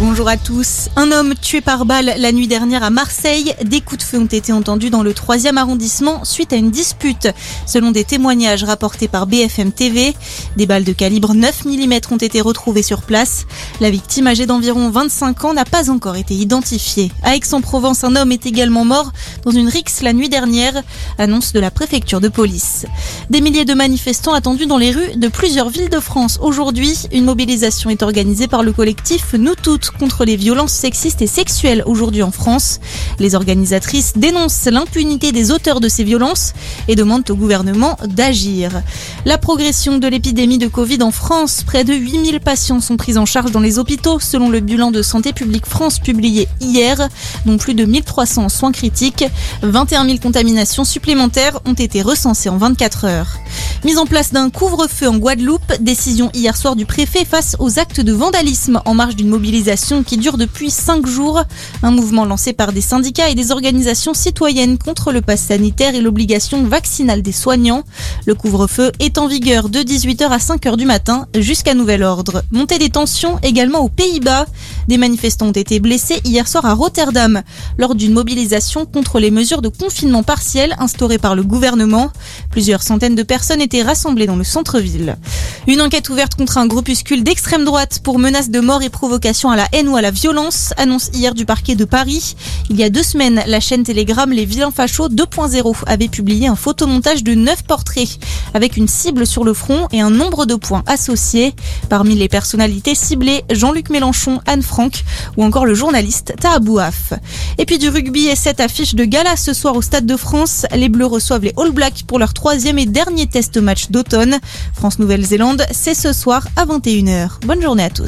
Bonjour à tous. Un homme tué par balle la nuit dernière à Marseille. Des coups de feu ont été entendus dans le 3e arrondissement suite à une dispute. Selon des témoignages rapportés par BFM TV, des balles de calibre 9 mm ont été retrouvées sur place. La victime, âgée d'environ 25 ans, n'a pas encore été identifiée. À Aix-en-Provence, un homme est également mort dans une rixe la nuit dernière, annonce de la préfecture de police. Des milliers de manifestants attendus dans les rues de plusieurs villes de France. Aujourd'hui, une mobilisation est organisée par le collectif Nous Toutes contre les violences sexistes et sexuelles aujourd'hui en France. Les organisatrices dénoncent l'impunité des auteurs de ces violences et demandent au gouvernement d'agir. La progression de l'épidémie de Covid en France, près de 8000 patients sont pris en charge dans les hôpitaux selon le bilan de Santé publique France publié hier, dont plus de 1300 soins critiques. 21 000 contaminations supplémentaires ont été recensées en 24 heures. Mise en place d'un couvre-feu en Guadeloupe, décision hier soir du préfet face aux actes de vandalisme en marge d'une mobilisation qui dure depuis cinq jours. Un mouvement lancé par des syndicats et des organisations citoyennes contre le pass sanitaire et l'obligation vaccinale des soignants. Le couvre-feu est en vigueur de 18h à 5h du matin jusqu'à nouvel ordre. Montée des tensions également aux Pays-Bas. Des manifestants ont été blessés hier soir à Rotterdam lors d'une mobilisation contre les mesures de confinement partiel instaurées par le gouvernement. Plusieurs centaines de personnes étaient rassemblées dans le centre-ville. Une enquête ouverte contre un groupuscule d'extrême droite pour menace de mort et provocation à la haine ou à la violence, annonce hier du parquet de Paris. Il y a deux semaines, la chaîne Telegram Les Vilains Fachos 2.0 avait publié un photomontage de neuf portraits avec une cible sur le front et un nombre de points associés. Parmi les personnalités ciblées, Jean-Luc Mélenchon, Anne Frank ou encore le journaliste Tahabouaf. Et puis du rugby et cette affiche de gala ce soir au Stade de France. Les Bleus reçoivent les All Blacks pour leur troisième et dernier test match d'automne. France-Nouvelle-Zélande, c'est ce soir à 21h. Bonne journée à tous.